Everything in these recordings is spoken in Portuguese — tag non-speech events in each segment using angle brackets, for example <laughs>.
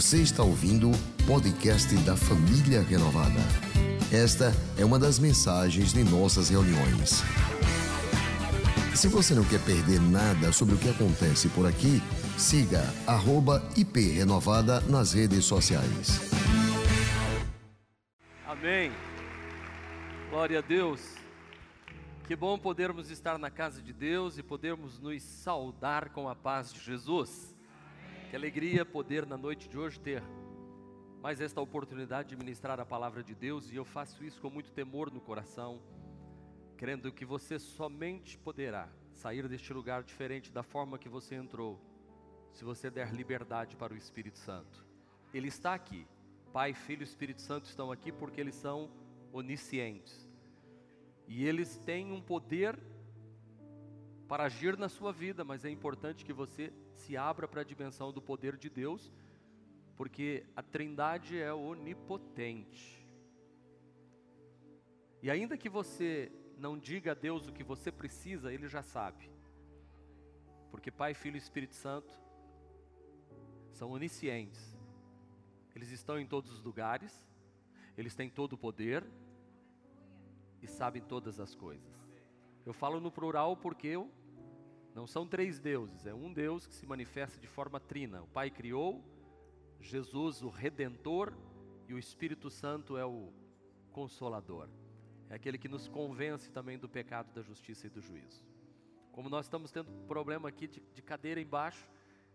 Você está ouvindo o podcast da Família Renovada. Esta é uma das mensagens de nossas reuniões. Se você não quer perder nada sobre o que acontece por aqui, siga @iprenovada nas redes sociais. Amém. Glória a Deus. Que bom podermos estar na casa de Deus e podermos nos saudar com a paz de Jesus. Que alegria poder na noite de hoje ter mais esta oportunidade de ministrar a palavra de Deus e eu faço isso com muito temor no coração, crendo que você somente poderá sair deste lugar diferente da forma que você entrou, se você der liberdade para o Espírito Santo. Ele está aqui. Pai, Filho e Espírito Santo estão aqui porque eles são oniscientes. E eles têm um poder para agir na sua vida, mas é importante que você se abra para a dimensão do poder de Deus, porque a Trindade é onipotente. E ainda que você não diga a Deus o que você precisa, Ele já sabe. Porque Pai, Filho e Espírito Santo são oniscientes. Eles estão em todos os lugares, eles têm todo o poder e sabem todas as coisas. Eu falo no plural porque eu não são três deuses, é um Deus que se manifesta de forma trina. O Pai criou, Jesus o redentor e o Espírito Santo é o consolador. É aquele que nos convence também do pecado, da justiça e do juízo. Como nós estamos tendo problema aqui de, de cadeira embaixo,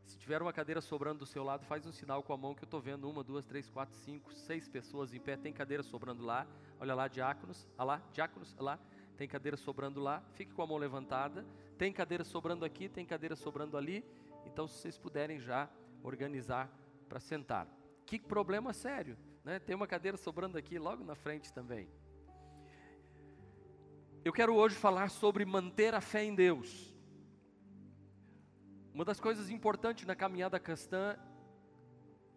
se tiver uma cadeira sobrando do seu lado, faz um sinal com a mão que eu estou vendo uma, duas, três, quatro, cinco, seis pessoas em pé. Tem cadeira sobrando lá. Olha lá, diáconos. Olha lá, diáconos. Olha lá. Tem cadeira sobrando lá. Fique com a mão levantada. Tem cadeira sobrando aqui, tem cadeira sobrando ali. Então, se vocês puderem já organizar para sentar. Que problema sério, né? Tem uma cadeira sobrando aqui logo na frente também. Eu quero hoje falar sobre manter a fé em Deus. Uma das coisas importantes na caminhada cristã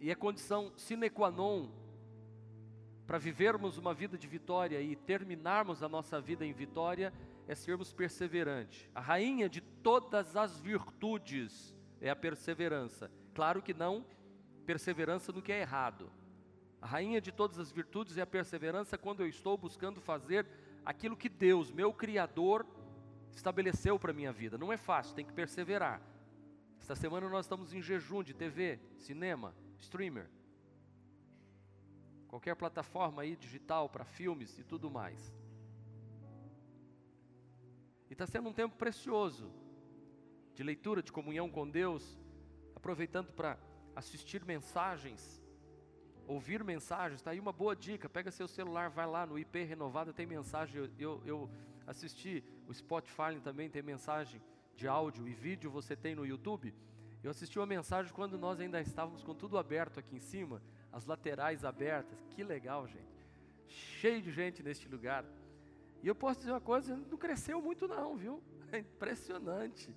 e é condição sine qua non para vivermos uma vida de vitória e terminarmos a nossa vida em vitória é sermos perseverantes. A rainha de todas as virtudes é a perseverança. Claro que não perseverança no que é errado. A rainha de todas as virtudes é a perseverança quando eu estou buscando fazer aquilo que Deus, meu Criador, estabeleceu para a minha vida. Não é fácil, tem que perseverar. Esta semana nós estamos em jejum de TV, cinema, streamer. Qualquer plataforma aí digital para filmes e tudo mais. E está sendo um tempo precioso de leitura, de comunhão com Deus, aproveitando para assistir mensagens, ouvir mensagens. Está aí uma boa dica: pega seu celular, vai lá no IP Renovada, tem mensagem. Eu, eu, eu assisti, o Spotify também tem mensagem de áudio e vídeo, você tem no YouTube. Eu assisti uma mensagem quando nós ainda estávamos com tudo aberto aqui em cima, as laterais abertas. Que legal, gente. Cheio de gente neste lugar. E eu posso dizer uma coisa, não cresceu muito não, viu? <laughs> É impressionante.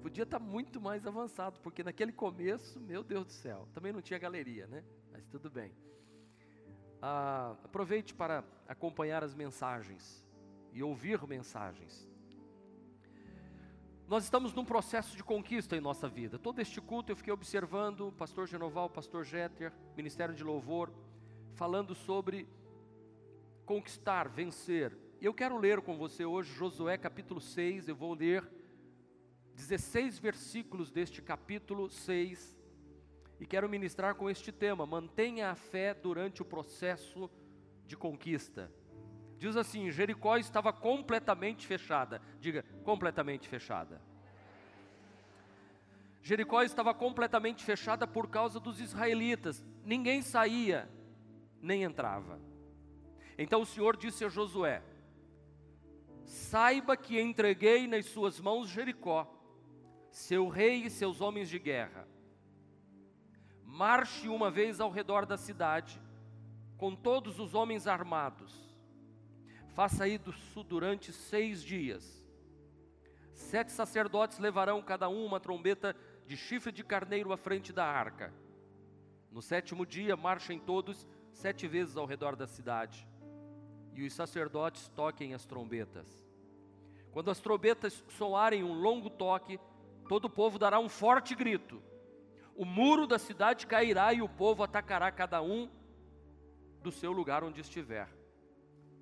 Podia estar muito mais avançado, porque naquele começo, meu Deus do céu, também não tinha galeria, né? Mas tudo bem. Ah, aproveite para acompanhar as mensagens e ouvir mensagens. Nós estamos num processo de conquista em nossa vida. Todo este culto eu fiquei observando, pastor Genoval, pastor Jeter, Ministério de Louvor, falando sobre conquistar, vencer, eu quero ler com você hoje Josué capítulo 6, eu vou ler 16 versículos deste capítulo 6 e quero ministrar com este tema: mantenha a fé durante o processo de conquista. Diz assim: Jericó estava completamente fechada. Diga, completamente fechada. Jericó estava completamente fechada por causa dos israelitas. Ninguém saía, nem entrava. Então o Senhor disse a Josué: Saiba que entreguei nas suas mãos Jericó, seu rei e seus homens de guerra. Marche uma vez ao redor da cidade, com todos os homens armados. Faça isso durante seis dias. Sete sacerdotes levarão cada um uma trombeta de chifre de carneiro à frente da arca. No sétimo dia, marchem todos sete vezes ao redor da cidade e os sacerdotes toquem as trombetas. Quando as trombetas soarem um longo toque, todo o povo dará um forte grito. o muro da cidade cairá e o povo atacará cada um do seu lugar onde estiver.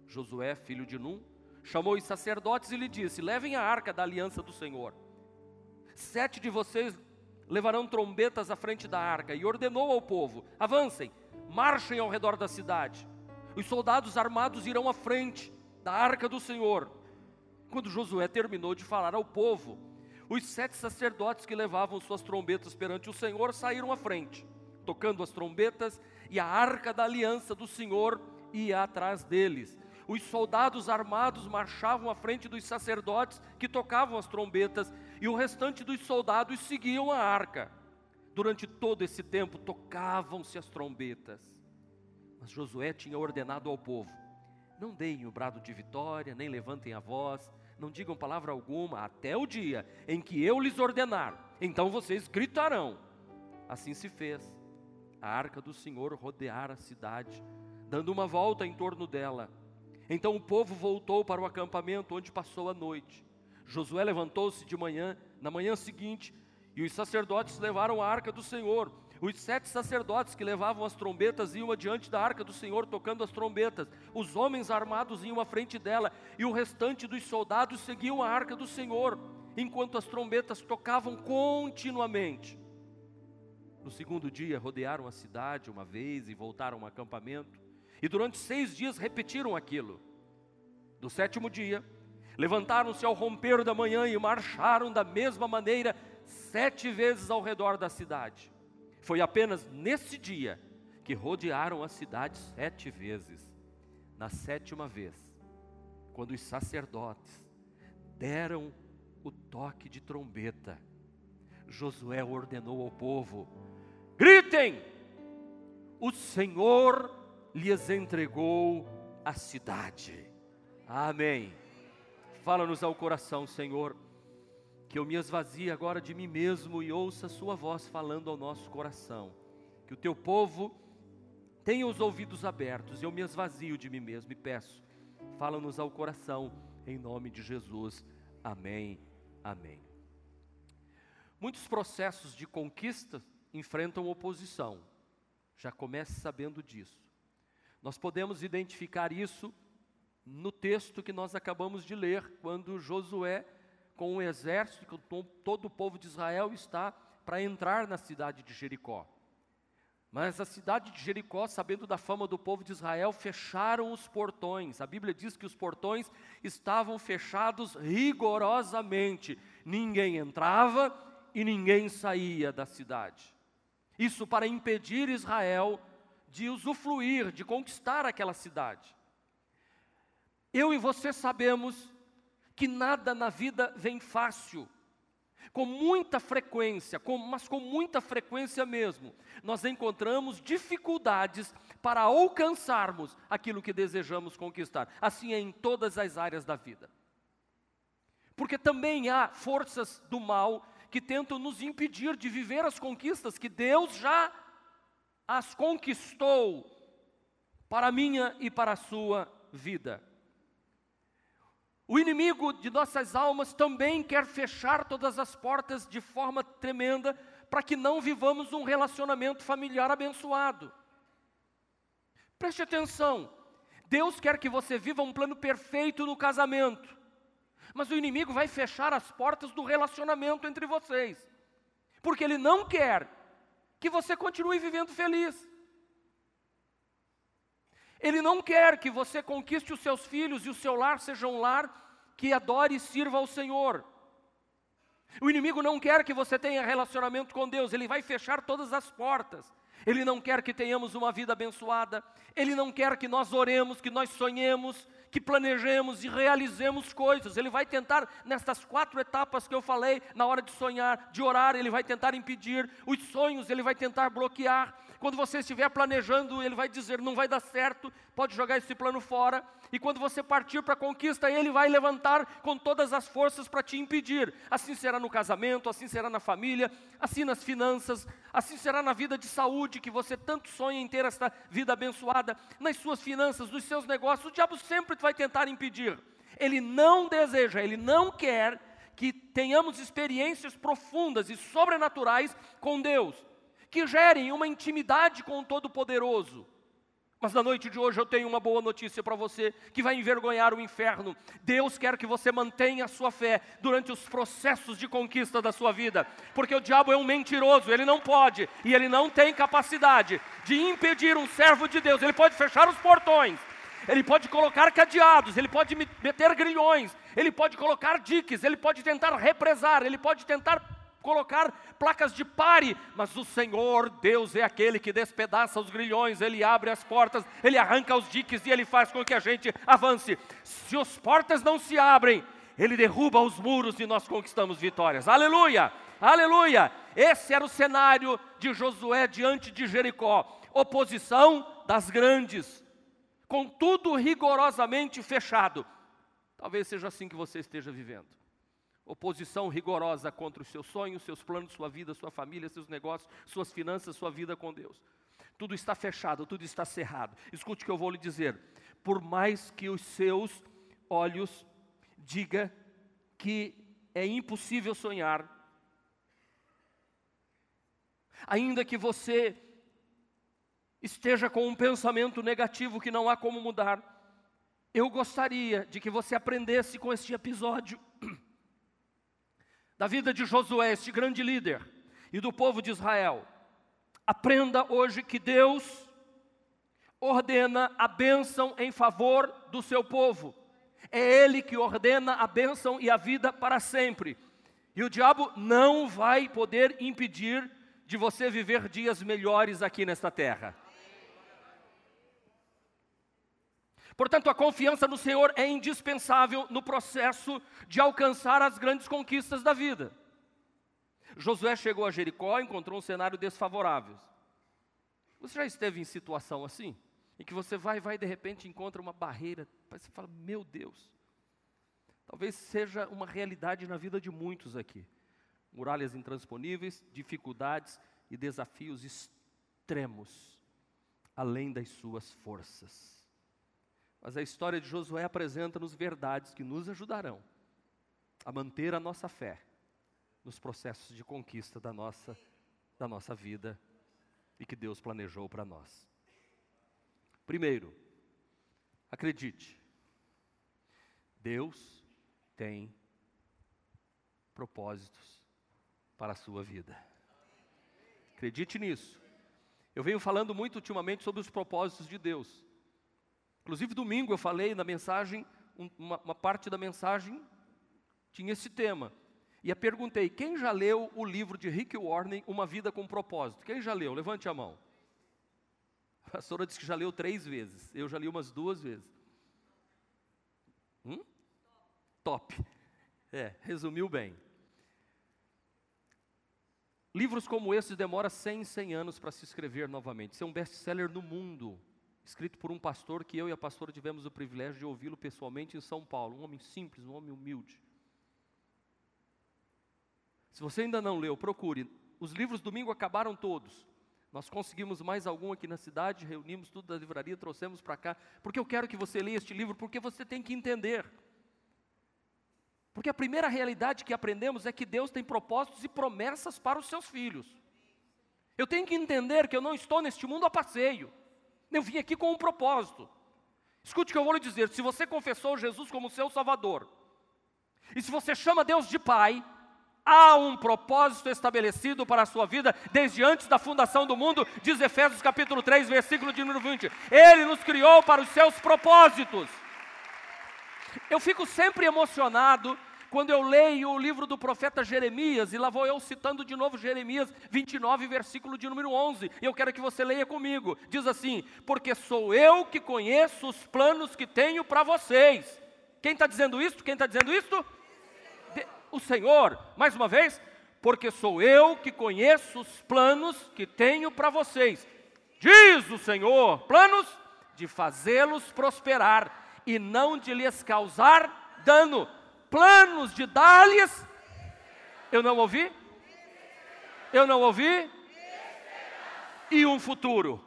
Josué, filho de Num, chamou os sacerdotes e lhe disse: Levem a arca da aliança do Senhor. Sete de vocês levarão trombetas à frente da arca, e ordenou ao povo: Avancem, marchem ao redor da cidade. Os soldados armados irão à frente da arca do Senhor. Quando Josué terminou de falar ao povo, os sete sacerdotes que levavam suas trombetas perante o Senhor saíram à frente, tocando as trombetas, e a arca da aliança do Senhor ia atrás deles. Os soldados armados marchavam à frente dos sacerdotes que tocavam as trombetas, e o restante dos soldados seguiam a arca. Durante todo esse tempo tocavam-se as trombetas. Mas Josué tinha ordenado ao povo: não deem o brado de vitória, nem levantem a voz, não digam palavra alguma, até o dia em que eu lhes ordenar, então vocês gritarão. Assim se fez. A arca do Senhor rodeara a cidade, dando uma volta em torno dela. Então o povo voltou para o acampamento onde passou a noite. Josué levantou-se de manhã, na manhã seguinte, e os sacerdotes levaram a arca do Senhor. Os sete sacerdotes que levavam as trombetas iam adiante da arca do Senhor tocando as trombetas. Os homens armados iam à frente dela e o restante dos soldados seguiam a arca do Senhor, enquanto as trombetas tocavam continuamente. No segundo dia, rodearam a cidade uma vez e voltaram ao acampamento. E durante seis dias repetiram aquilo. No sétimo dia, levantaram-se ao romper da manhã e marcharam da mesma maneira sete vezes ao redor da cidade. Foi apenas nesse dia que rodearam a cidade sete vezes. Na sétima vez, quando os sacerdotes deram o toque de trombeta, Josué ordenou ao povo: gritem! O Senhor lhes entregou a cidade. Amém. Fala-nos ao coração, Senhor que eu me esvazie agora de mim mesmo e ouça a Sua voz falando ao nosso coração. Que o Teu povo tenha os ouvidos abertos, eu me esvazio de mim mesmo e peço, fala-nos ao coração, em nome de Jesus. Amém. Amém. Muitos processos de conquista enfrentam oposição. Já comece sabendo disso. Nós podemos identificar isso no texto que nós acabamos de ler, quando Josué com um exército, com todo o povo de Israel está para entrar na cidade de Jericó. Mas a cidade de Jericó, sabendo da fama do povo de Israel, fecharam os portões. A Bíblia diz que os portões estavam fechados rigorosamente. Ninguém entrava e ninguém saía da cidade. Isso para impedir Israel de usufruir, de conquistar aquela cidade. Eu e você sabemos que nada na vida vem fácil. Com muita frequência, com, mas com muita frequência mesmo, nós encontramos dificuldades para alcançarmos aquilo que desejamos conquistar. Assim é em todas as áreas da vida. Porque também há forças do mal que tentam nos impedir de viver as conquistas que Deus já as conquistou para a minha e para a sua vida. O inimigo de nossas almas também quer fechar todas as portas de forma tremenda para que não vivamos um relacionamento familiar abençoado. Preste atenção, Deus quer que você viva um plano perfeito no casamento, mas o inimigo vai fechar as portas do relacionamento entre vocês, porque ele não quer que você continue vivendo feliz. Ele não quer que você conquiste os seus filhos e o seu lar seja um lar que adore e sirva ao Senhor. O inimigo não quer que você tenha relacionamento com Deus, ele vai fechar todas as portas. Ele não quer que tenhamos uma vida abençoada, ele não quer que nós oremos, que nós sonhemos, que planejemos e realizemos coisas. Ele vai tentar, nestas quatro etapas que eu falei, na hora de sonhar, de orar, ele vai tentar impedir, os sonhos ele vai tentar bloquear, quando você estiver planejando, ele vai dizer: não vai dar certo, pode jogar esse plano fora. E quando você partir para a conquista, ele vai levantar com todas as forças para te impedir. Assim será no casamento, assim será na família, assim nas finanças, assim será na vida de saúde, que você tanto sonha em ter esta vida abençoada, nas suas finanças, nos seus negócios. O diabo sempre vai tentar impedir. Ele não deseja, ele não quer que tenhamos experiências profundas e sobrenaturais com Deus. Que gerem uma intimidade com o Todo-Poderoso. Mas na noite de hoje eu tenho uma boa notícia para você que vai envergonhar o inferno. Deus quer que você mantenha a sua fé durante os processos de conquista da sua vida, porque o diabo é um mentiroso, ele não pode e ele não tem capacidade de impedir um servo de Deus. Ele pode fechar os portões, ele pode colocar cadeados, ele pode meter grilhões, ele pode colocar diques, ele pode tentar represar, ele pode tentar colocar placas de pare, mas o Senhor Deus é aquele que despedaça os grilhões, ele abre as portas, ele arranca os diques e ele faz com que a gente avance. Se as portas não se abrem, ele derruba os muros e nós conquistamos vitórias. Aleluia! Aleluia! Esse era o cenário de Josué diante de Jericó. Oposição das grandes, com tudo rigorosamente fechado. Talvez seja assim que você esteja vivendo oposição rigorosa contra os seus sonhos, seus planos, sua vida, sua família, seus negócios, suas finanças, sua vida com Deus. Tudo está fechado, tudo está cerrado. Escute o que eu vou lhe dizer. Por mais que os seus olhos diga que é impossível sonhar, ainda que você esteja com um pensamento negativo que não há como mudar, eu gostaria de que você aprendesse com este episódio <clears throat> da vida de Josué, este grande líder, e do povo de Israel. Aprenda hoje que Deus ordena a bênção em favor do seu povo. É Ele que ordena a bênção e a vida para sempre. E o diabo não vai poder impedir de você viver dias melhores aqui nesta terra. Portanto, a confiança no Senhor é indispensável no processo de alcançar as grandes conquistas da vida. Josué chegou a Jericó e encontrou um cenário desfavorável. Você já esteve em situação assim? Em que você vai, vai e de repente encontra uma barreira, você fala, meu Deus. Talvez seja uma realidade na vida de muitos aqui. Muralhas intransponíveis, dificuldades e desafios extremos, além das suas forças. Mas a história de Josué apresenta-nos verdades que nos ajudarão a manter a nossa fé nos processos de conquista da nossa, da nossa vida e que Deus planejou para nós. Primeiro, acredite, Deus tem propósitos para a sua vida. Acredite nisso. Eu venho falando muito ultimamente sobre os propósitos de Deus. Inclusive, domingo eu falei na mensagem, uma, uma parte da mensagem tinha esse tema. E eu perguntei: quem já leu o livro de Rick Warren, Uma Vida com Propósito? Quem já leu? Levante a mão. A pastora disse que já leu três vezes. Eu já li umas duas vezes. Hum? Top. É, resumiu bem. Livros como esses demoram 100, 100 anos para se escrever novamente. Isso é um best-seller no mundo escrito por um pastor que eu e a pastora tivemos o privilégio de ouvi-lo pessoalmente em São Paulo, um homem simples, um homem humilde. Se você ainda não leu, procure. Os livros domingo acabaram todos. Nós conseguimos mais algum aqui na cidade, reunimos tudo da livraria, trouxemos para cá, porque eu quero que você leia este livro, porque você tem que entender. Porque a primeira realidade que aprendemos é que Deus tem propósitos e promessas para os seus filhos. Eu tenho que entender que eu não estou neste mundo a passeio. Eu vim aqui com um propósito. Escute o que eu vou lhe dizer: se você confessou Jesus como seu Salvador, e se você chama Deus de Pai, há um propósito estabelecido para a sua vida desde antes da fundação do mundo, diz Efésios capítulo 3, versículo de número 20. Ele nos criou para os seus propósitos. Eu fico sempre emocionado quando eu leio o livro do profeta Jeremias, e lá vou eu citando de novo Jeremias 29, versículo de número 11, e eu quero que você leia comigo. Diz assim: Porque sou eu que conheço os planos que tenho para vocês. Quem está dizendo isso? Quem está dizendo isso? o Senhor, mais uma vez, porque sou eu que conheço os planos que tenho para vocês. Diz o Senhor: planos de fazê-los prosperar e não de lhes causar dano planos de dar-lhes. Eu não ouvi? Eu não ouvi? E um futuro.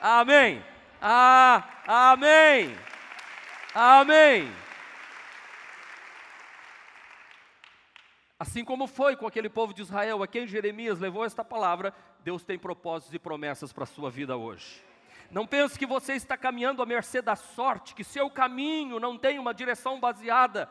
Amém. Ah, amém. Amém. Assim como foi com aquele povo de Israel, a quem Jeremias levou esta palavra, Deus tem propósitos e promessas para a sua vida hoje. Não pense que você está caminhando à mercê da sorte, que seu caminho não tem uma direção baseada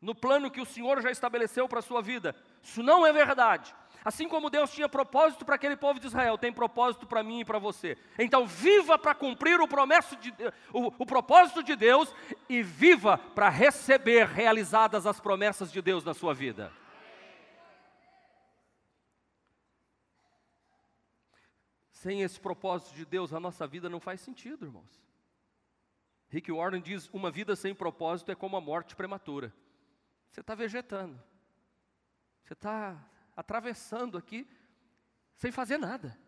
no plano que o Senhor já estabeleceu para a sua vida. Isso não é verdade. Assim como Deus tinha propósito para aquele povo de Israel, tem propósito para mim e para você. Então, viva para cumprir o, de, o, o propósito de Deus e viva para receber realizadas as promessas de Deus na sua vida. Sem esse propósito de Deus, a nossa vida não faz sentido, irmãos. Rick Warren diz: uma vida sem propósito é como a morte prematura. Você está vegetando, você está atravessando aqui sem fazer nada.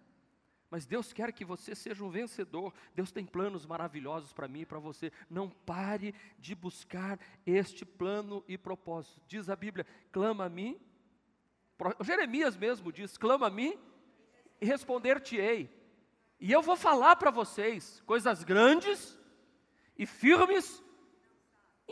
Mas Deus quer que você seja um vencedor. Deus tem planos maravilhosos para mim e para você. Não pare de buscar este plano e propósito. Diz a Bíblia: clama a mim. Jeremias mesmo diz: clama a mim e responder-te-ei. E eu vou falar para vocês coisas grandes e firmes,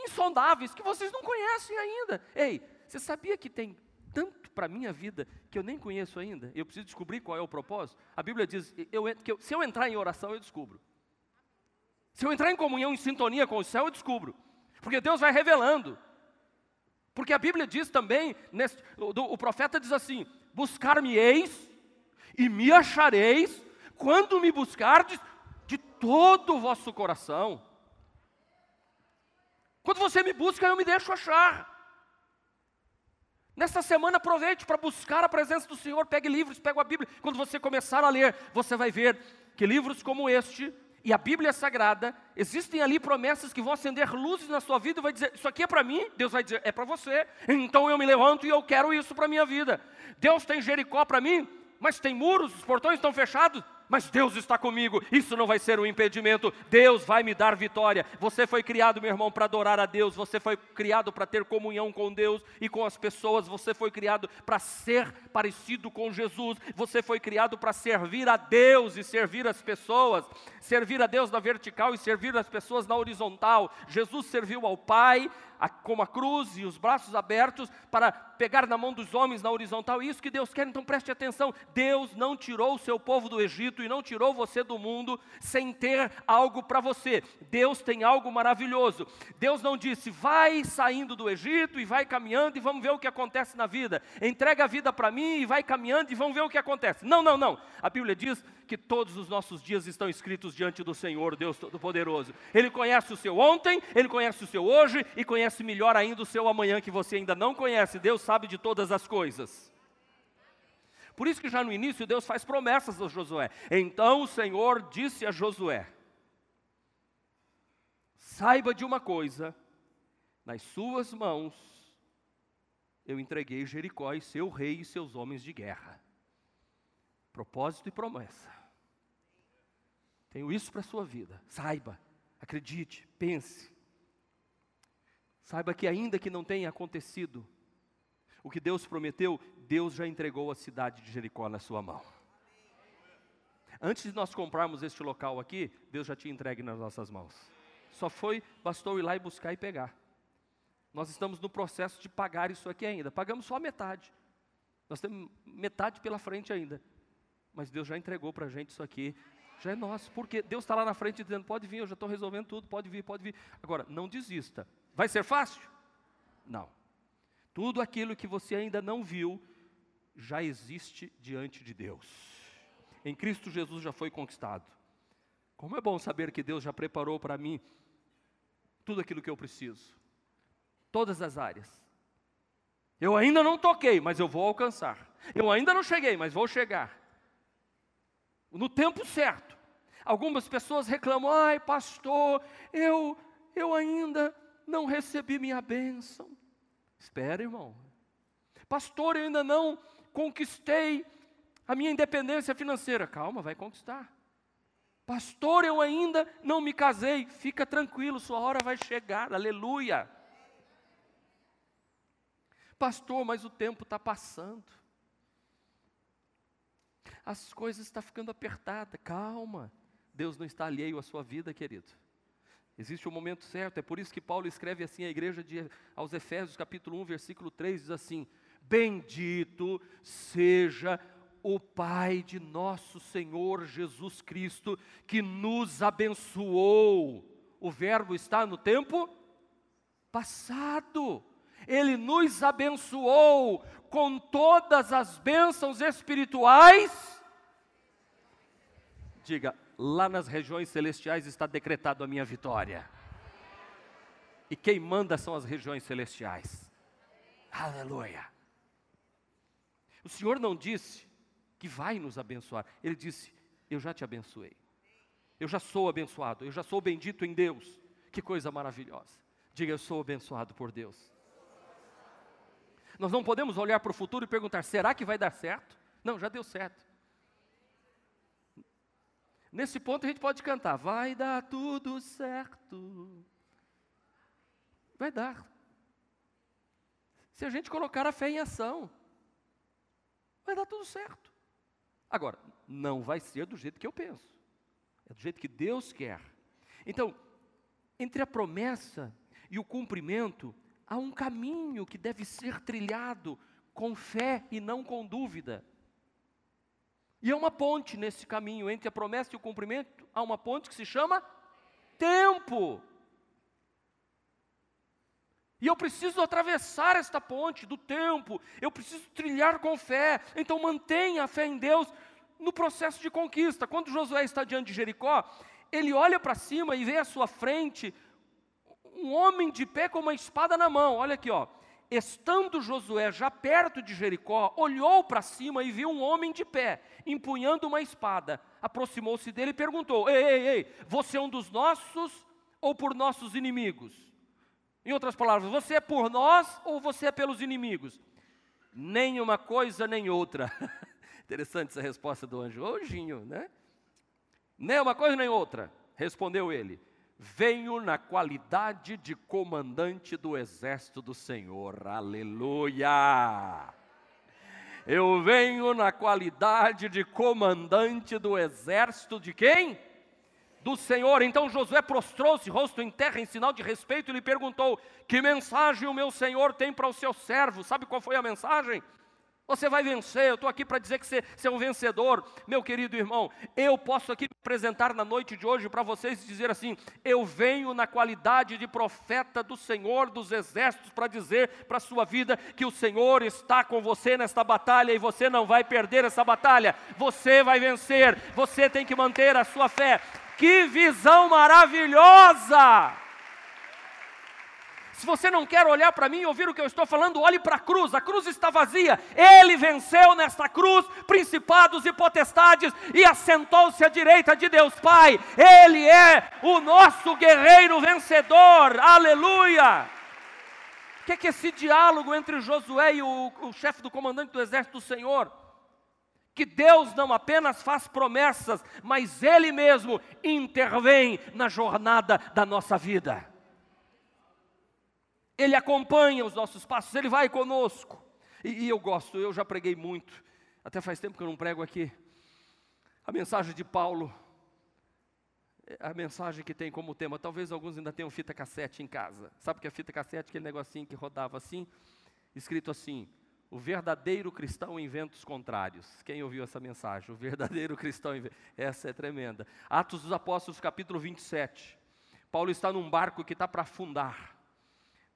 insondáveis, que vocês não conhecem ainda. Ei, você sabia que tem tanto para a minha vida que eu nem conheço ainda? Eu preciso descobrir qual é o propósito? A Bíblia diz eu, que eu, se eu entrar em oração, eu descubro. Se eu entrar em comunhão, em sintonia com o céu, eu descubro. Porque Deus vai revelando. Porque a Bíblia diz também, o, o profeta diz assim: buscar-me-eis e me achareis quando me buscardes de todo o vosso coração. Quando você me busca, eu me deixo achar. Nesta semana, aproveite para buscar a presença do Senhor. Pegue livros, pegue a Bíblia. Quando você começar a ler, você vai ver que livros como este e a Bíblia Sagrada, existem ali promessas que vão acender luzes na sua vida e vai dizer: Isso aqui é para mim? Deus vai dizer: É para você. Então eu me levanto e eu quero isso para a minha vida. Deus tem Jericó para mim? mas tem muros, os portões estão fechados mas Deus está comigo, isso não vai ser um impedimento, Deus vai me dar vitória. Você foi criado, meu irmão, para adorar a Deus, você foi criado para ter comunhão com Deus e com as pessoas, você foi criado para ser parecido com Jesus, você foi criado para servir a Deus e servir as pessoas, servir a Deus na vertical e servir as pessoas na horizontal. Jesus serviu ao Pai, a, com a cruz e os braços abertos para pegar na mão dos homens na horizontal. Isso que Deus quer, então preste atenção. Deus não tirou o seu povo do Egito e não tirou você do mundo sem ter algo para você. Deus tem algo maravilhoso. Deus não disse, vai saindo do Egito e vai caminhando e vamos ver o que acontece na vida. Entrega a vida para mim e vai caminhando e vamos ver o que acontece. Não, não, não. A Bíblia diz que todos os nossos dias estão escritos diante do Senhor, Deus Todo-Poderoso. Ele conhece o seu ontem, ele conhece o seu hoje e conhece melhor ainda o seu amanhã que você ainda não conhece. Deus sabe de todas as coisas. Por isso que já no início Deus faz promessas a Josué. Então o Senhor disse a Josué: Saiba de uma coisa, nas suas mãos eu entreguei Jericó e seu rei e seus homens de guerra. Propósito e promessa. Tenho isso para a sua vida. Saiba, acredite, pense. Saiba que, ainda que não tenha acontecido o que Deus prometeu, Deus já entregou a cidade de Jericó na sua mão. Antes de nós comprarmos este local aqui, Deus já tinha entregue nas nossas mãos. Só foi, bastou ir lá e buscar e pegar. Nós estamos no processo de pagar isso aqui ainda. Pagamos só a metade. Nós temos metade pela frente ainda. Mas Deus já entregou para a gente isso aqui já é nosso, porque Deus está lá na frente dizendo: pode vir, eu já estou resolvendo tudo, pode vir, pode vir. Agora, não desista. Vai ser fácil? Não. Tudo aquilo que você ainda não viu já existe diante de Deus. Em Cristo Jesus já foi conquistado. Como é bom saber que Deus já preparou para mim tudo aquilo que eu preciso, todas as áreas. Eu ainda não toquei, mas eu vou alcançar. Eu ainda não cheguei, mas vou chegar no tempo certo. Algumas pessoas reclamam: ai, pastor, eu, eu ainda não recebi minha bênção. Espera, irmão. Pastor, eu ainda não conquistei a minha independência financeira. Calma, vai conquistar. Pastor, eu ainda não me casei. Fica tranquilo, sua hora vai chegar. Aleluia. Pastor, mas o tempo está passando as coisas estão ficando apertadas. Calma, Deus não está alheio à sua vida, querido. Existe o um momento certo, é por isso que Paulo escreve assim à igreja de, aos Efésios, capítulo 1, versículo 3, diz assim: Bendito seja o Pai de nosso Senhor Jesus Cristo, que nos abençoou. O verbo está no tempo passado. Ele nos abençoou com todas as bênçãos espirituais. Diga, lá nas regiões celestiais está decretado a minha vitória. E quem manda são as regiões celestiais. Aleluia. O Senhor não disse que vai nos abençoar, Ele disse: Eu já te abençoei. Eu já sou abençoado, eu já sou bendito em Deus. Que coisa maravilhosa. Diga, eu sou abençoado por Deus. Nós não podemos olhar para o futuro e perguntar: será que vai dar certo? Não, já deu certo. Nesse ponto a gente pode cantar: vai dar tudo certo. Vai dar. Se a gente colocar a fé em ação, vai dar tudo certo. Agora, não vai ser do jeito que eu penso, é do jeito que Deus quer. Então, entre a promessa e o cumprimento, há um caminho que deve ser trilhado com fé e não com dúvida. E há uma ponte nesse caminho entre a promessa e o cumprimento, há uma ponte que se chama tempo. E eu preciso atravessar esta ponte do tempo, eu preciso trilhar com fé. Então mantenha a fé em Deus no processo de conquista. Quando Josué está diante de Jericó, ele olha para cima e vê à sua frente um homem de pé com uma espada na mão. Olha aqui, ó. Estando Josué já perto de Jericó, olhou para cima e viu um homem de pé, empunhando uma espada. Aproximou-se dele e perguntou: Ei, ei, ei, você é um dos nossos ou por nossos inimigos? Em outras palavras, você é por nós ou você é pelos inimigos? Nem uma coisa nem outra. <laughs> Interessante essa resposta do anjo. Ojinho, né? Nem uma coisa nem outra. Respondeu ele: Venho na qualidade de comandante do exército do Senhor. Aleluia! Eu venho na qualidade de comandante do exército de quem? do Senhor. Então Josué prostrou-se, rosto em terra, em sinal de respeito, e lhe perguntou: Que mensagem o meu Senhor tem para o seu servo? Sabe qual foi a mensagem? Você vai vencer, eu estou aqui para dizer que você, você, é um vencedor, meu querido irmão. Eu posso aqui me apresentar na noite de hoje para vocês dizer assim: eu venho na qualidade de profeta do Senhor dos exércitos para dizer para a sua vida que o Senhor está com você nesta batalha e você não vai perder essa batalha, você vai vencer, você tem que manter a sua fé, que visão maravilhosa! Se você não quer olhar para mim e ouvir o que eu estou falando, olhe para a cruz. A cruz está vazia. Ele venceu nesta cruz principados e potestades e assentou-se à direita de Deus Pai. Ele é o nosso guerreiro vencedor. Aleluia! O que é, que esse diálogo entre Josué e o, o chefe do comandante do exército do Senhor? que Deus não apenas faz promessas, mas Ele mesmo intervém na jornada da nossa vida. Ele acompanha os nossos passos, Ele vai conosco. E, e, eu gosto, eu já preguei muito, até faz tempo que eu não prego aqui. A mensagem de Paulo, é a mensagem que tem como tema, talvez alguns ainda tenham fita cassete em casa. Sabe o que é fita cassete? Aquele negocinho que rodava assim, escrito assim: o verdadeiro cristão em ventos contrários. Quem ouviu essa mensagem? O verdadeiro cristão em Essa é tremenda. Atos dos Apóstolos, capítulo 27. Paulo está num barco que está para afundar.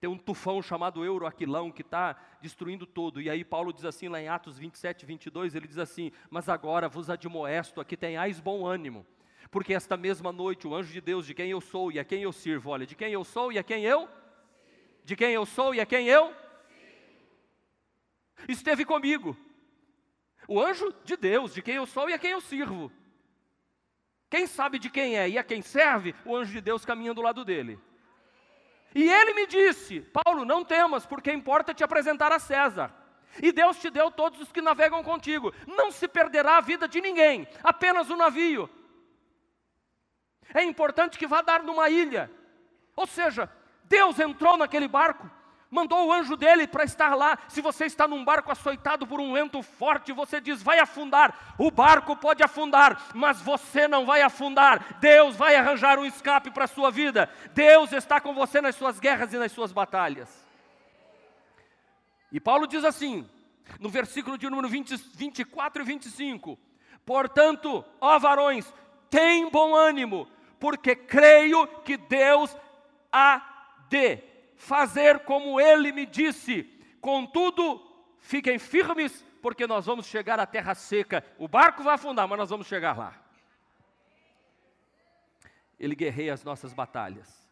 Tem um tufão chamado Euroaquilão que está destruindo todo. E aí Paulo diz assim lá em Atos 27, 22, ele diz assim, mas agora vos admoesto a que tenhais bom ânimo, porque esta mesma noite o anjo de Deus, de quem eu sou e a quem eu sirvo, olha, de quem eu sou e a quem eu? De quem eu sou e a quem eu? esteve comigo. O anjo de Deus, de quem eu sou e a quem eu sirvo. Quem sabe de quem é e a quem serve, o anjo de Deus caminha do lado dele. E ele me disse: Paulo, não temas, porque importa te apresentar a César. E Deus te deu todos os que navegam contigo. Não se perderá a vida de ninguém, apenas o navio. É importante que vá dar numa ilha. Ou seja, Deus entrou naquele barco mandou o anjo dele para estar lá. Se você está num barco açoitado por um vento forte, você diz: vai afundar. O barco pode afundar, mas você não vai afundar. Deus vai arranjar um escape para a sua vida. Deus está com você nas suas guerras e nas suas batalhas. E Paulo diz assim: No versículo de número 20, 24 e 25. Portanto, ó varões, tem bom ânimo, porque creio que Deus há de fazer como ele me disse. Contudo, fiquem firmes, porque nós vamos chegar à terra seca. O barco vai afundar, mas nós vamos chegar lá. Ele guerreia as nossas batalhas.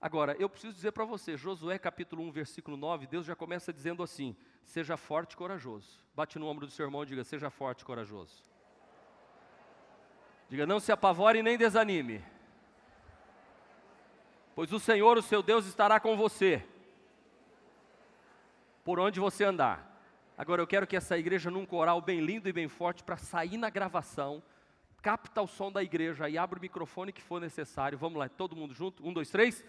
Agora, eu preciso dizer para você, Josué capítulo 1, versículo 9, Deus já começa dizendo assim: seja forte e corajoso. Bate no ombro do seu irmão e diga: seja forte e corajoso. Diga: não se apavore nem desanime, pois o Senhor, o seu Deus, estará com você, por onde você andar. Agora eu quero que essa igreja, num coral bem lindo e bem forte, para sair na gravação, capta o som da igreja e abre o microfone que for necessário. Vamos lá, todo mundo junto? Um, dois, três.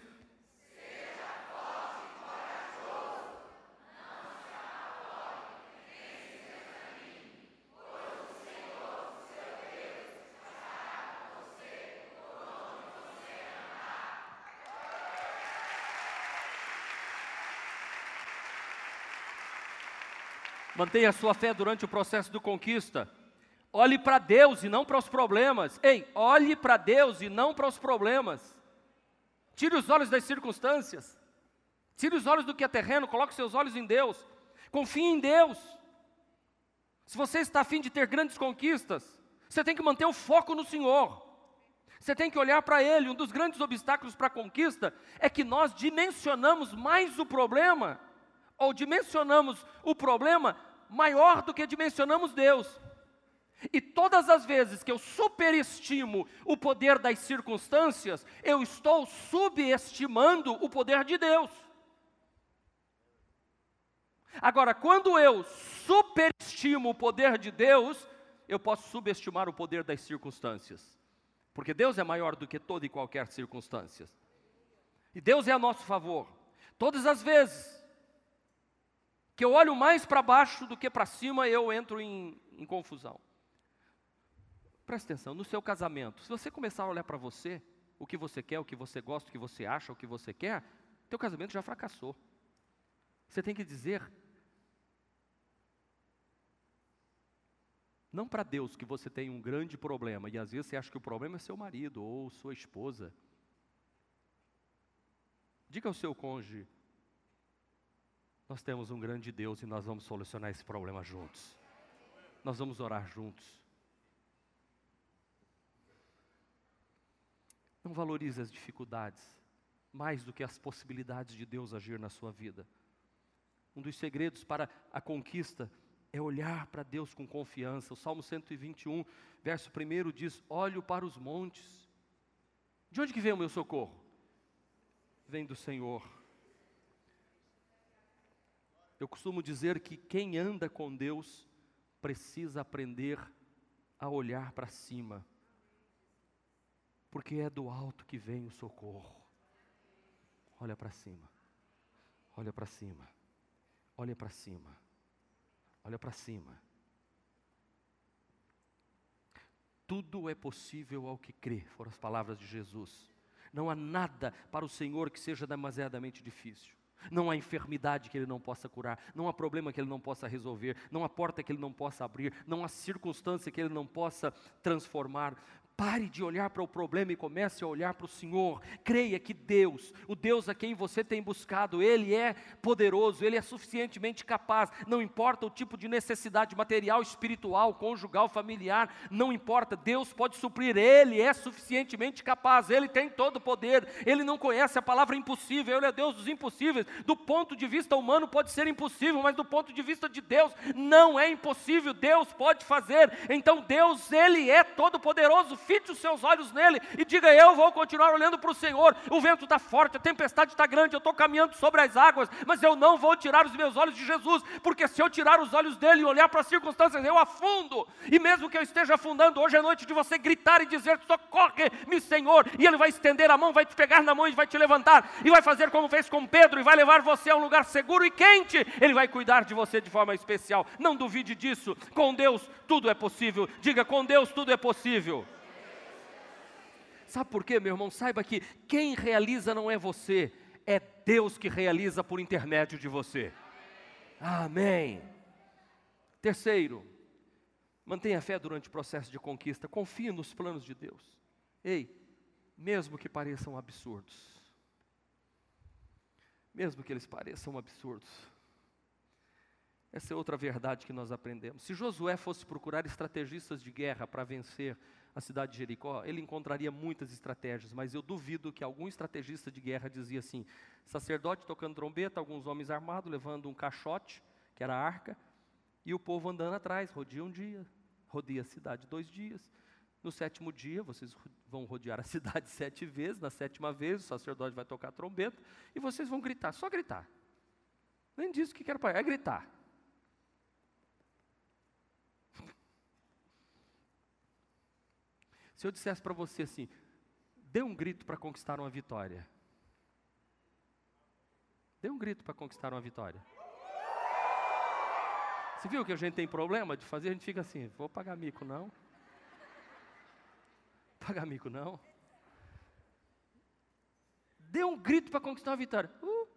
Mantenha a sua fé durante o processo de conquista. Olhe para Deus e não para os problemas. Ei, olhe para Deus e não para os problemas. Tire os olhos das circunstâncias. Tire os olhos do que é terreno, coloque seus olhos em Deus. Confie em Deus. Se você está afim de ter grandes conquistas, você tem que manter o foco no Senhor. Você tem que olhar para Ele. Um dos grandes obstáculos para a conquista é que nós dimensionamos mais o problema, ou dimensionamos o problema maior do que dimensionamos Deus. E todas as vezes que eu superestimo o poder das circunstâncias, eu estou subestimando o poder de Deus. Agora, quando eu superestimo o poder de Deus, eu posso subestimar o poder das circunstâncias. Porque Deus é maior do que toda e qualquer circunstância. E Deus é a nosso favor. Todas as vezes que eu olho mais para baixo do que para cima, eu entro em, em confusão. Presta atenção, no seu casamento, se você começar a olhar para você, o que você quer, o que você gosta, o que você acha, o que você quer, teu casamento já fracassou. Você tem que dizer não para Deus que você tem um grande problema, e às vezes você acha que o problema é seu marido ou sua esposa. Diga ao seu cônjuge, nós temos um grande Deus e nós vamos solucionar esse problema juntos. Nós vamos orar juntos. Não valorize as dificuldades mais do que as possibilidades de Deus agir na sua vida. Um dos segredos para a conquista é olhar para Deus com confiança. O Salmo 121, verso 1 diz: Olho para os montes. De onde que vem o meu socorro? Vem do Senhor eu costumo dizer que quem anda com Deus precisa aprender a olhar para cima, porque é do alto que vem o socorro. Olha para cima, olha para cima, olha para cima, olha para cima. Tudo é possível ao que crê, foram as palavras de Jesus. Não há nada para o Senhor que seja demasiadamente difícil. Não há enfermidade que ele não possa curar, não há problema que ele não possa resolver, não há porta que ele não possa abrir, não há circunstância que ele não possa transformar. Pare de olhar para o problema e comece a olhar para o Senhor. Creia que Deus, o Deus a quem você tem buscado, Ele é poderoso, Ele é suficientemente capaz. Não importa o tipo de necessidade material, espiritual, conjugal, familiar, não importa. Deus pode suprir, Ele é suficientemente capaz, Ele tem todo o poder. Ele não conhece a palavra impossível, Ele é Deus dos impossíveis. Do ponto de vista humano pode ser impossível, mas do ponto de vista de Deus não é impossível. Deus pode fazer. Então Deus, Ele é todo poderoso fite os seus olhos nele e diga: Eu vou continuar olhando para o Senhor. O vento está forte, a tempestade está grande, eu estou caminhando sobre as águas, mas eu não vou tirar os meus olhos de Jesus, porque se eu tirar os olhos dele e olhar para as circunstâncias, eu afundo. E mesmo que eu esteja afundando, hoje é noite de você gritar e dizer: Socorre-me, Senhor. E ele vai estender a mão, vai te pegar na mão e vai te levantar, e vai fazer como fez com Pedro, e vai levar você a um lugar seguro e quente. Ele vai cuidar de você de forma especial. Não duvide disso. Com Deus tudo é possível. Diga: Com Deus tudo é possível. Sabe por quê, meu irmão? Saiba que quem realiza não é você, é Deus que realiza por intermédio de você. Amém. Terceiro, mantenha fé durante o processo de conquista, confie nos planos de Deus. Ei, mesmo que pareçam absurdos, mesmo que eles pareçam absurdos, essa é outra verdade que nós aprendemos. Se Josué fosse procurar estrategistas de guerra para vencer a cidade de Jericó, ele encontraria muitas estratégias, mas eu duvido que algum estrategista de guerra dizia assim: sacerdote tocando trombeta, alguns homens armados levando um caixote, que era a arca, e o povo andando atrás, rodia um dia, rodeia a cidade dois dias. No sétimo dia, vocês vão rodear a <laughs> cidade sete vezes. Na sétima vez, o sacerdote vai tocar a trombeta e vocês vão gritar, só gritar. Nem disse o que era para é gritar. Se eu dissesse para você assim, dê um grito para conquistar uma vitória. Dê um grito para conquistar uma vitória. Você viu que a gente tem problema de fazer? A gente fica assim, vou pagar mico não. <laughs> Pagar mico não. Dê um grito para conquistar uma vitória. Uh.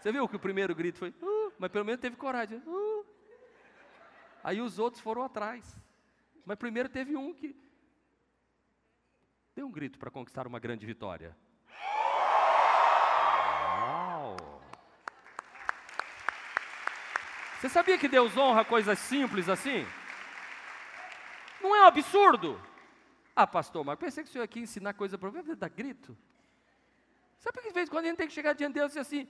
Você viu que o primeiro grito foi, uh, mas pelo menos teve coragem. Uh. Aí os outros foram atrás. Mas primeiro teve um que. Dê um grito para conquistar uma grande vitória. Você sabia que Deus honra coisas simples assim? Não é um absurdo? Ah, pastor, mas pensei que o senhor aqui ensinar coisa para mim, dar grito. Sabe que de vez em quando a gente tem que chegar diante de Deus e dizer assim: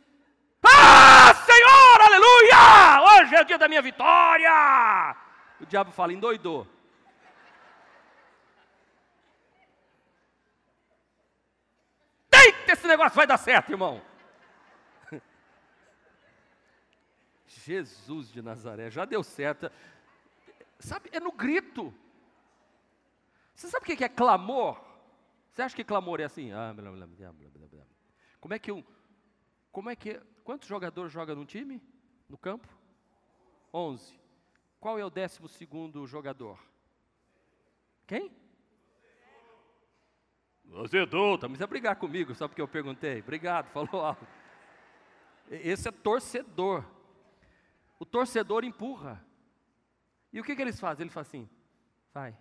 Ah, Senhor, aleluia! Hoje é o dia da minha vitória! O diabo fala, endoidou. Deita esse negócio, vai dar certo, irmão. <laughs> Jesus de Nazaré, já deu certo. Sabe, é no grito. Você sabe o que é clamor? Você acha que clamor é assim? Ah, como é que um, como é que, quantos jogadores joga num time? No campo? Onze. Qual é o décimo segundo jogador? Quem? Você é mas precisa brigar comigo, só porque eu perguntei. Obrigado, <laughs> falou algo. Esse é torcedor. O torcedor empurra. E o que, que eles fazem? Ele fala assim: vai.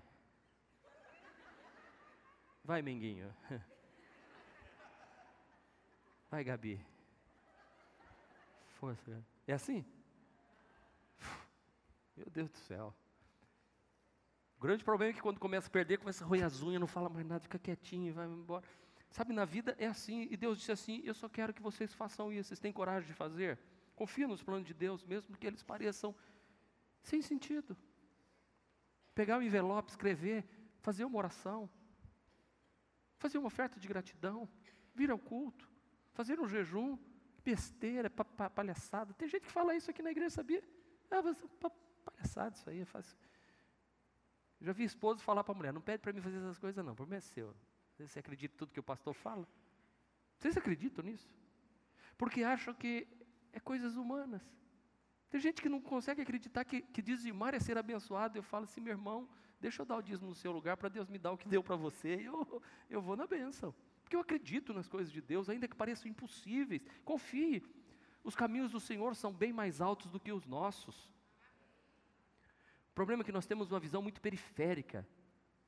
Vai, Menguinho. <laughs> Vai, Gabi. Força. É assim? Meu Deus do céu. O grande problema é que quando começa a perder, começa a roer as unhas, não fala mais nada, fica quietinho, vai embora. Sabe, na vida é assim, e Deus disse assim: Eu só quero que vocês façam isso, vocês têm coragem de fazer. Confia nos planos de Deus, mesmo que eles pareçam sem sentido. Pegar o envelope, escrever, fazer uma oração, fazer uma oferta de gratidão, vir ao culto, fazer um jejum, besteira, pa, pa, palhaçada. Tem gente que fala isso aqui na igreja, sabia? Ah, pa, palhaçada isso aí, faz. Já vi esposo falar para a mulher, não pede para mim fazer essas coisas não, por mim é seu. Você acredita em tudo que o pastor fala? Vocês acreditam nisso? Porque acham que é coisas humanas. Tem gente que não consegue acreditar que, que dizimar é ser abençoado. Eu falo assim, meu irmão, deixa eu dar o dízimo no seu lugar para Deus me dar o que deu para você. E eu, eu vou na bênção. Porque eu acredito nas coisas de Deus, ainda que pareçam impossíveis. Confie. Os caminhos do Senhor são bem mais altos do que os nossos. Problema é que nós temos uma visão muito periférica.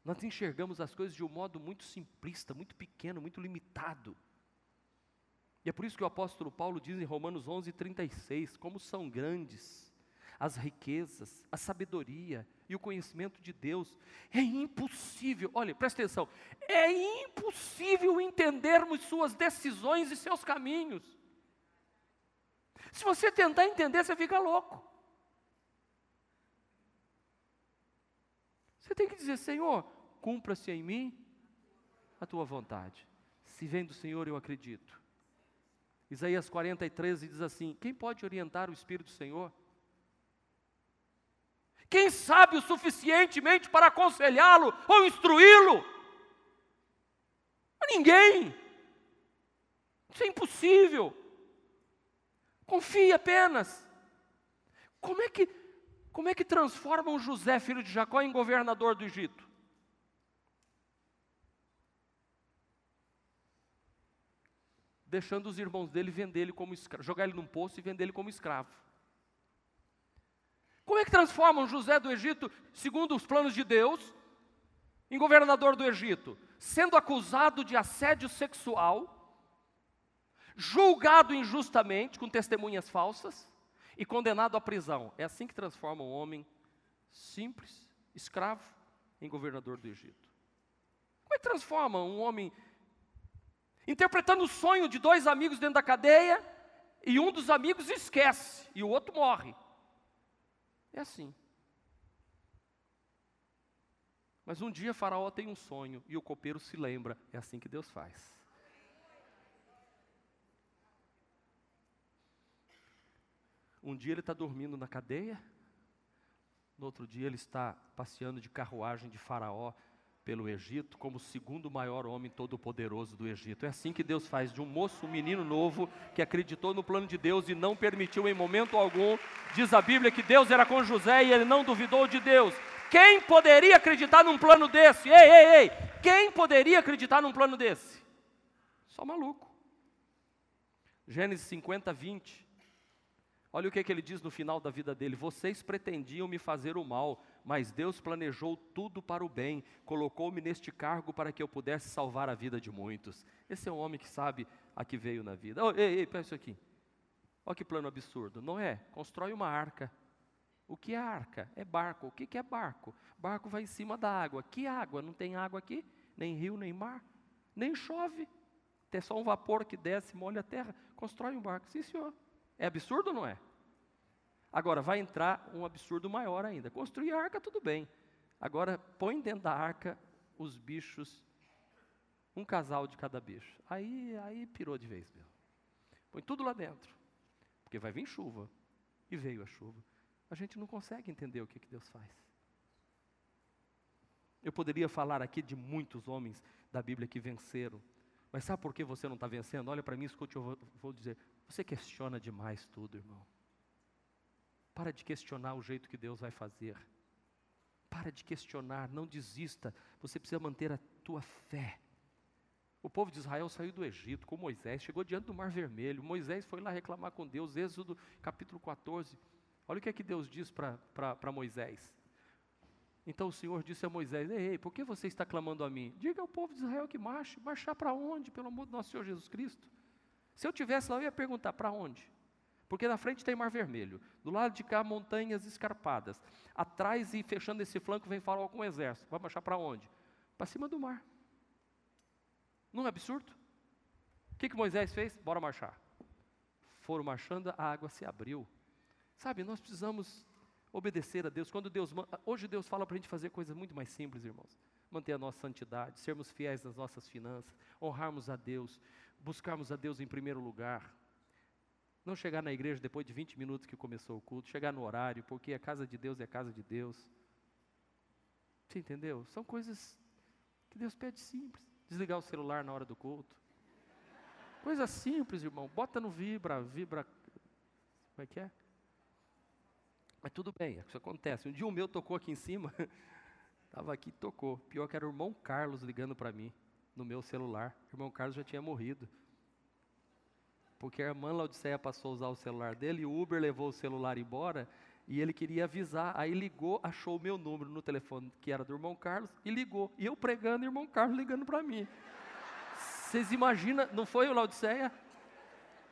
Nós enxergamos as coisas de um modo muito simplista, muito pequeno, muito limitado. E é por isso que o apóstolo Paulo diz em Romanos 11, 36, como são grandes as riquezas, a sabedoria e o conhecimento de Deus. É impossível, olha, presta atenção, é impossível entendermos suas decisões e seus caminhos. Se você tentar entender, você fica louco. Você tem que dizer, Senhor, cumpra-se em mim a tua vontade. Se vem do Senhor, eu acredito. Isaías 43 diz assim: Quem pode orientar o Espírito do Senhor? Quem sabe o suficientemente para aconselhá-lo ou instruí-lo? Ninguém. Isso é impossível. Confie apenas. Como é que como é que transformam José, filho de Jacó, em governador do Egito? deixando os irmãos dele vender ele como escravo, jogar ele num poço e vender ele como escravo. Como é que transformam José do Egito, segundo os planos de Deus, em governador do Egito? Sendo acusado de assédio sexual, julgado injustamente, com testemunhas falsas, e condenado à prisão. É assim que transforma um homem simples, escravo, em governador do Egito. Como é que transforma um homem interpretando o sonho de dois amigos dentro da cadeia e um dos amigos esquece e o outro morre? É assim. Mas um dia Faraó tem um sonho e o copeiro se lembra. É assim que Deus faz. Um dia ele está dormindo na cadeia, no outro dia ele está passeando de carruagem de Faraó pelo Egito como o segundo maior homem todo-poderoso do Egito. É assim que Deus faz de um moço, um menino novo, que acreditou no plano de Deus e não permitiu em momento algum, diz a Bíblia que Deus era com José e ele não duvidou de Deus. Quem poderia acreditar num plano desse? Ei, ei, ei! Quem poderia acreditar num plano desse? Só maluco. Gênesis 50, 20. Olha o que, que ele diz no final da vida dele: Vocês pretendiam me fazer o mal, mas Deus planejou tudo para o bem, colocou-me neste cargo para que eu pudesse salvar a vida de muitos. Esse é um homem que sabe a que veio na vida. Oh, ei, ei, pensa isso aqui. Olha que plano absurdo. Noé constrói uma arca. O que é arca? É barco. O que, que é barco? Barco vai em cima da água. Que água? Não tem água aqui? Nem rio, nem mar. Nem chove. Tem só um vapor que desce, molha a terra. Constrói um barco. Sim, senhor. É absurdo ou não é? Agora, vai entrar um absurdo maior ainda. Construir a arca, tudo bem. Agora, põe dentro da arca os bichos, um casal de cada bicho. Aí, aí pirou de vez, meu. Põe tudo lá dentro. Porque vai vir chuva. E veio a chuva. A gente não consegue entender o que, que Deus faz. Eu poderia falar aqui de muitos homens da Bíblia que venceram. Mas sabe por que você não está vencendo? Olha para mim, escute, eu vou, vou dizer. Você questiona demais tudo, irmão. Para de questionar o jeito que Deus vai fazer. Para de questionar, não desista. Você precisa manter a tua fé. O povo de Israel saiu do Egito com Moisés, chegou diante do Mar Vermelho. Moisés foi lá reclamar com Deus, Êxodo capítulo 14. Olha o que é que Deus diz para Moisés. Então o Senhor disse a Moisés: Ei, por que você está clamando a mim? Diga ao povo de Israel que marche. Marchar para onde? Pelo amor do nosso Senhor Jesus Cristo. Se eu tivesse lá, eu ia perguntar: para onde? Porque na frente tem Mar Vermelho, do lado de cá montanhas escarpadas. Atrás e fechando esse flanco vem Faraó com um exército. Vai marchar para onde? Para cima do mar. Não é absurdo? O que, que Moisés fez? Bora marchar. Foram marchando, a água se abriu. Sabe, nós precisamos obedecer a Deus. Quando Deus hoje Deus fala para a gente fazer coisas muito mais simples, irmãos. Manter a nossa santidade, sermos fiéis nas nossas finanças, honrarmos a Deus, buscarmos a Deus em primeiro lugar. Não chegar na igreja depois de 20 minutos que começou o culto, chegar no horário, porque a casa de Deus é a casa de Deus. Você entendeu? São coisas que Deus pede simples. Desligar o celular na hora do culto. Coisa simples, irmão. Bota no vibra, vibra. Como é que é? Mas tudo bem, isso acontece. Um dia o meu tocou aqui em cima, <laughs> estava aqui tocou. Pior que era o irmão Carlos ligando para mim no meu celular. O irmão Carlos já tinha morrido. Porque a irmã Laodiceia passou a usar o celular dele, e o Uber levou o celular embora e ele queria avisar. Aí ligou, achou o meu número no telefone, que era do irmão Carlos, e ligou. E eu pregando, e o irmão Carlos ligando para mim. Vocês imaginam, não foi o Laodiceia?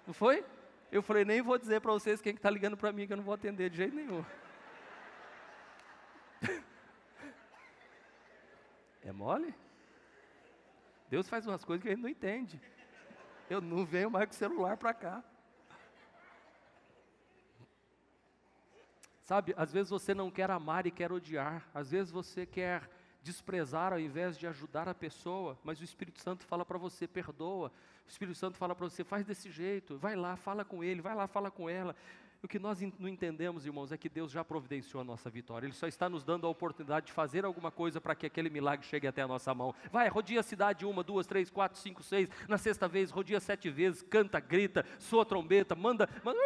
Não foi? Eu falei, nem vou dizer para vocês quem está ligando para mim, que eu não vou atender de jeito nenhum. <laughs> É mole? Deus faz umas coisas que a gente não entende. Eu não venho mais com celular para cá. Sabe, às vezes você não quer amar e quer odiar. Às vezes você quer desprezar ao invés de ajudar a pessoa, mas o Espírito Santo fala para você, perdoa. O Espírito Santo fala para você, faz desse jeito, vai lá, fala com ele, vai lá, fala com ela. O que nós não entendemos, irmãos, é que Deus já providenciou a nossa vitória. Ele só está nos dando a oportunidade de fazer alguma coisa para que aquele milagre chegue até a nossa mão. Vai, rodia a cidade uma, duas, três, quatro, cinco, seis. Na sexta vez, rodia sete vezes, canta, grita, soa trombeta, manda. manda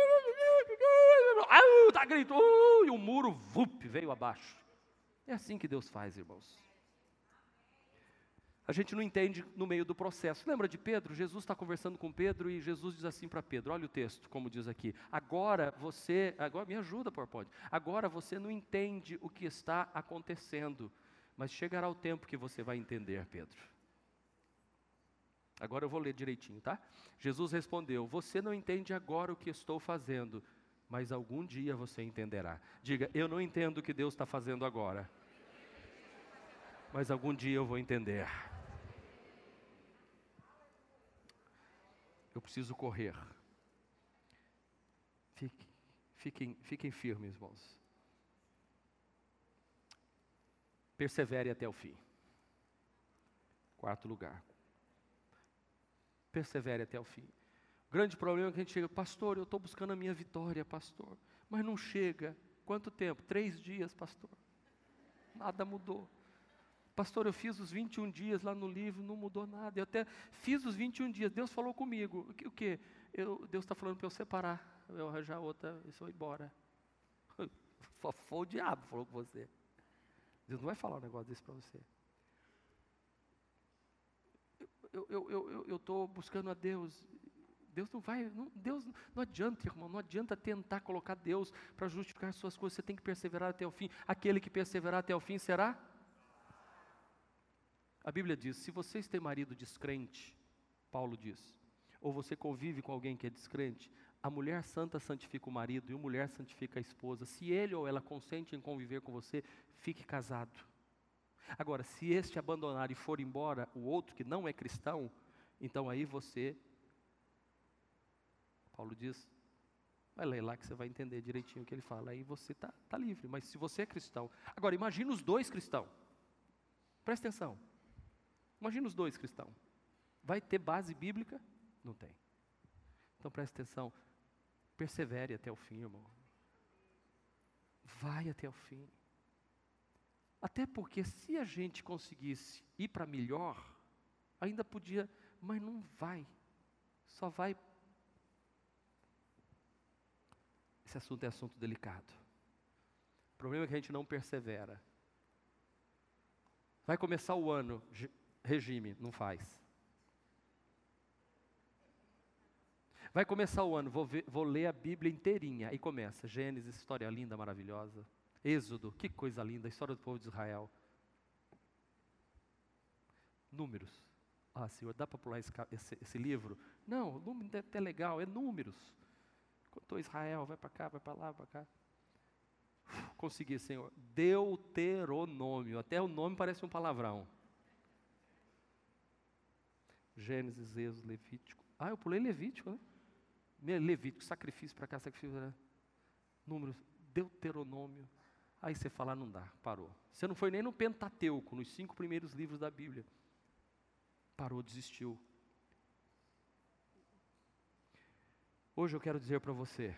dá grito, uh, e o muro, vup, veio abaixo. É assim que Deus faz, irmãos. A gente não entende no meio do processo. Lembra de Pedro? Jesus está conversando com Pedro e Jesus diz assim para Pedro: olha o texto, como diz aqui. Agora você, agora me ajuda, PowerPoint. Agora você não entende o que está acontecendo, mas chegará o tempo que você vai entender, Pedro. Agora eu vou ler direitinho, tá? Jesus respondeu: Você não entende agora o que estou fazendo, mas algum dia você entenderá. Diga, eu não entendo o que Deus está fazendo agora, mas algum dia eu vou entender. Eu preciso correr. Fique, fiquem, fiquem firmes, irmãos. Persevere até o fim. Quarto lugar. Persevere até o fim. O grande problema é que a gente chega, pastor, eu estou buscando a minha vitória, pastor, mas não chega. Quanto tempo? Três dias, pastor. Nada mudou. Pastor, eu fiz os 21 dias lá no livro, não mudou nada. Eu até fiz os 21 dias, Deus falou comigo. O que? Deus está falando para eu separar, eu arranjar outra, eu vou embora. <laughs> Foi o diabo falou com você. Deus não vai falar um negócio desse para você. Eu estou eu, eu, eu, eu buscando a Deus. Deus não vai, não, Deus não adianta, irmão, não adianta tentar colocar Deus para justificar suas coisas. Você tem que perseverar até o fim. Aquele que perseverar até o fim será a Bíblia diz: se vocês têm marido descrente, Paulo diz, ou você convive com alguém que é descrente, a mulher santa santifica o marido e a mulher santifica a esposa. Se ele ou ela consente em conviver com você, fique casado. Agora, se este abandonar e for embora o outro que não é cristão, então aí você, Paulo diz, vai ler lá que você vai entender direitinho o que ele fala. Aí você está tá livre. Mas se você é cristão, agora imagina os dois cristãos. Presta atenção. Imagina os dois cristãos. Vai ter base bíblica? Não tem. Então preste atenção. Persevere até o fim, irmão. Vai até o fim. Até porque se a gente conseguisse ir para melhor, ainda podia, mas não vai. Só vai. Esse assunto é assunto delicado. O problema é que a gente não persevera. Vai começar o ano, regime, não faz. Vai começar o ano, vou, ver, vou ler a Bíblia inteirinha. Aí começa, Gênesis, história linda, maravilhosa. Êxodo, que coisa linda, história do povo de Israel. Números. Ah, Senhor, dá para pular esse, esse, esse, livro? Não, o número é até legal, é números. Contou Israel, vai para cá, vai para lá, para cá. Consegui, Senhor. Deuteronômio, até o nome parece um palavrão. Gênesis, Êxodo, Levítico. Ah, eu pulei Levítico, né? Levítico, sacrifício para cá, sacrifício para Números, Deuteronômio. Aí você fala, não dá, parou. Você não foi nem no Pentateuco, nos cinco primeiros livros da Bíblia. Parou, desistiu. Hoje eu quero dizer para você,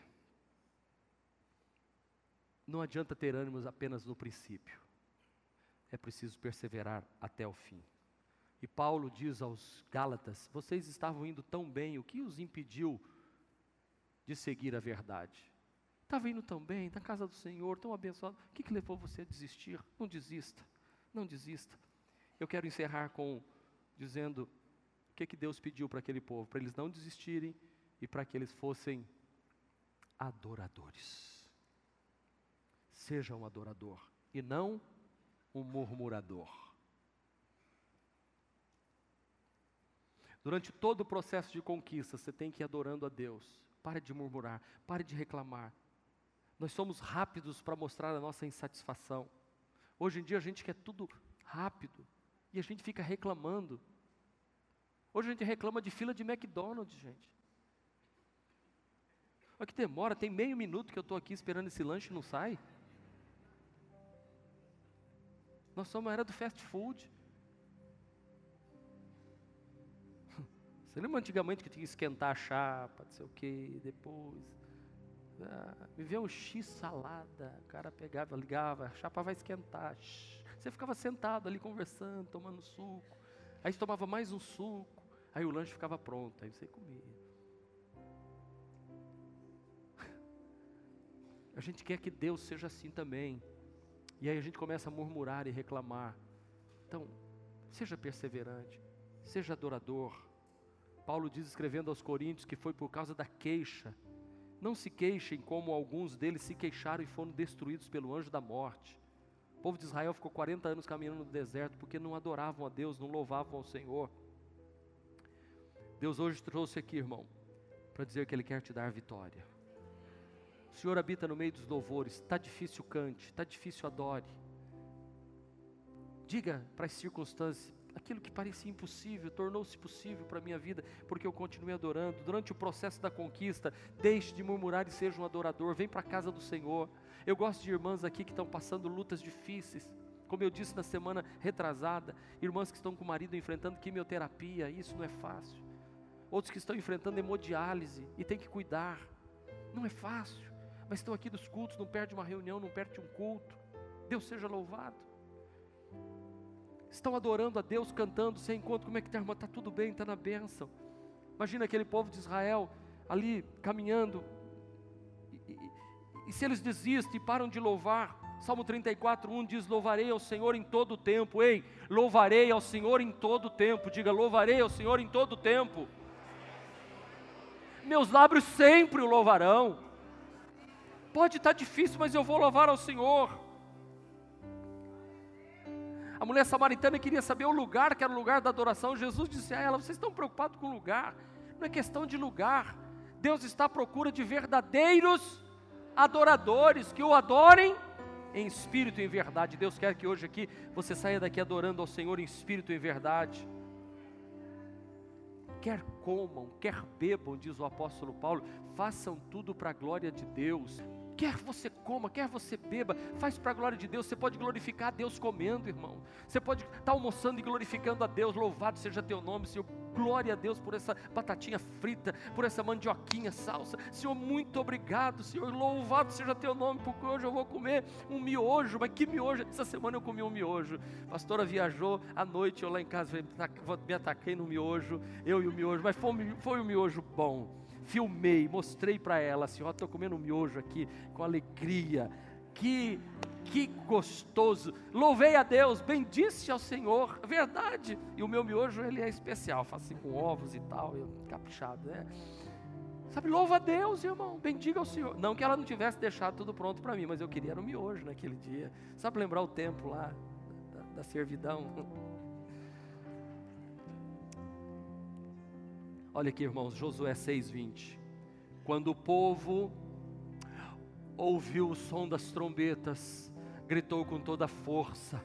não adianta ter ânimos apenas no princípio. É preciso perseverar até o fim. E Paulo diz aos Gálatas: vocês estavam indo tão bem, o que os impediu de seguir a verdade? Estava indo tão bem, na casa do Senhor, tão abençoado. O que, que levou você a desistir? Não desista, não desista. Eu quero encerrar com dizendo o que, que Deus pediu para aquele povo, para eles não desistirem e para que eles fossem adoradores. Seja um adorador e não um murmurador. Durante todo o processo de conquista, você tem que ir adorando a Deus. Pare de murmurar, pare de reclamar. Nós somos rápidos para mostrar a nossa insatisfação. Hoje em dia a gente quer tudo rápido e a gente fica reclamando. Hoje a gente reclama de fila de McDonald's, gente. Olha que demora, tem meio minuto que eu estou aqui esperando esse lanche e não sai. Nós somos a era do fast food. Você lembra antigamente que tinha que esquentar a chapa, não sei o que, depois. Ah, me um X salada, o cara pegava, ligava, a chapa vai esquentar. Você ficava sentado ali conversando, tomando suco. Aí você tomava mais um suco, aí o lanche ficava pronto, aí você comia. <laughs> A gente quer que Deus seja assim também. E aí a gente começa a murmurar e reclamar. Então, Seja perseverante, seja adorador. Paulo diz, escrevendo aos Coríntios, que foi por causa da queixa. Não se queixem como alguns deles se queixaram e foram destruídos pelo anjo da morte. O povo de Israel ficou 40 anos caminhando no deserto porque não adoravam a Deus, não louvavam ao Senhor. Deus hoje trouxe aqui, irmão, para dizer que Ele quer te dar vitória. O Senhor habita no meio dos louvores. Está difícil, cante. Está difícil, adore. Diga para as circunstâncias: aquilo que parecia impossível tornou-se possível para a minha vida, porque eu continuei adorando. Durante o processo da conquista, deixe de murmurar e seja um adorador. Vem para a casa do Senhor. Eu gosto de irmãs aqui que estão passando lutas difíceis. Como eu disse na semana retrasada, irmãs que estão com o marido enfrentando quimioterapia, isso não é fácil. Outros que estão enfrentando hemodiálise e tem que cuidar. Não é fácil mas estão aqui dos cultos, não perde uma reunião, não perde um culto. Deus seja louvado. Estão adorando a Deus, cantando, sem encontro. Como é que está, irmã? Está tudo bem, está na bênção. Imagina aquele povo de Israel ali caminhando. E, e, e se eles desistem e param de louvar, Salmo 34, 1 diz: Louvarei ao Senhor em todo o tempo. Ei, louvarei ao Senhor em todo o tempo. Diga, louvarei ao Senhor em todo o tempo. Meus lábios sempre o louvarão. Pode estar difícil, mas eu vou louvar ao Senhor. A mulher samaritana queria saber o lugar, que era o lugar da adoração. Jesus disse a ela: Vocês estão preocupados com o lugar? Não é questão de lugar. Deus está à procura de verdadeiros adoradores que o adorem em espírito e em verdade. Deus quer que hoje aqui você saia daqui adorando ao Senhor em espírito e em verdade. Quer comam, quer bebam, diz o apóstolo Paulo, façam tudo para a glória de Deus. Quer você coma, quer você beba, faz para a glória de Deus. Você pode glorificar a Deus comendo, irmão. Você pode estar tá almoçando e glorificando a Deus. Louvado seja teu nome, Senhor. Glória a Deus por essa batatinha frita, por essa mandioquinha salsa. Senhor, muito obrigado, Senhor. Louvado seja teu nome, porque hoje eu vou comer um miojo. Mas que miojo? Essa semana eu comi um miojo. A pastora viajou à noite, eu lá em casa me ataquei no miojo, eu e o miojo. Mas foi, foi um miojo bom filmei, mostrei para ela assim, ó, estou comendo miojo aqui com alegria. Que que gostoso. Louvei a Deus, bendisse ao Senhor, verdade. E o meu miojo ele é especial, faço assim com ovos e tal, eu, caprichado, né? Sabe, louva a Deus, irmão, bendiga ao Senhor. Não que ela não tivesse deixado tudo pronto para mim, mas eu queria no miojo naquele dia. Sabe lembrar o tempo lá da, da servidão? Olha aqui, irmãos, Josué 6:20. Quando o povo ouviu o som das trombetas, gritou com toda a força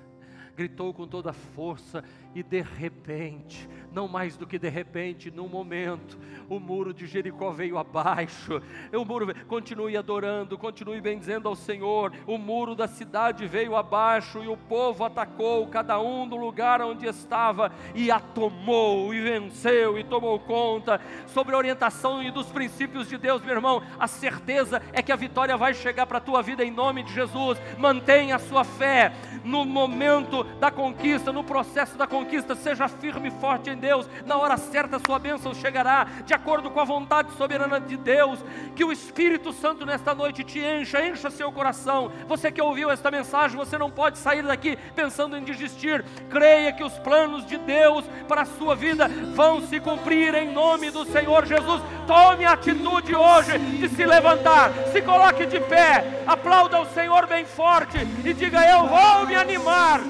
gritou com toda força e de repente, não mais do que de repente, num momento, o muro de Jericó veio abaixo. O muro continue adorando, continue bendizendo ao Senhor. O muro da cidade veio abaixo e o povo atacou cada um do lugar onde estava e a tomou e venceu e tomou conta sobre a orientação e dos princípios de Deus, meu irmão. A certeza é que a vitória vai chegar para a tua vida em nome de Jesus. Mantenha a sua fé no momento da conquista, no processo da conquista, seja firme e forte em Deus. Na hora certa a sua bênção chegará, de acordo com a vontade soberana de Deus. Que o Espírito Santo nesta noite te encha, encha seu coração. Você que ouviu esta mensagem, você não pode sair daqui pensando em desistir. Creia que os planos de Deus para a sua vida vão se cumprir em nome do Senhor Jesus. Tome a atitude hoje de se levantar, se coloque de pé, aplauda o Senhor bem forte e diga: Eu vou me animar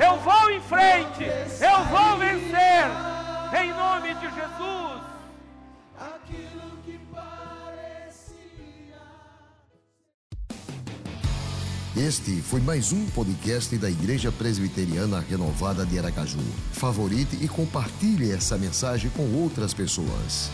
eu vou em frente, eu vou vencer, em nome de Jesus. Este foi mais um podcast da Igreja Presbiteriana Renovada de Aracaju. Favorite e compartilhe essa mensagem com outras pessoas.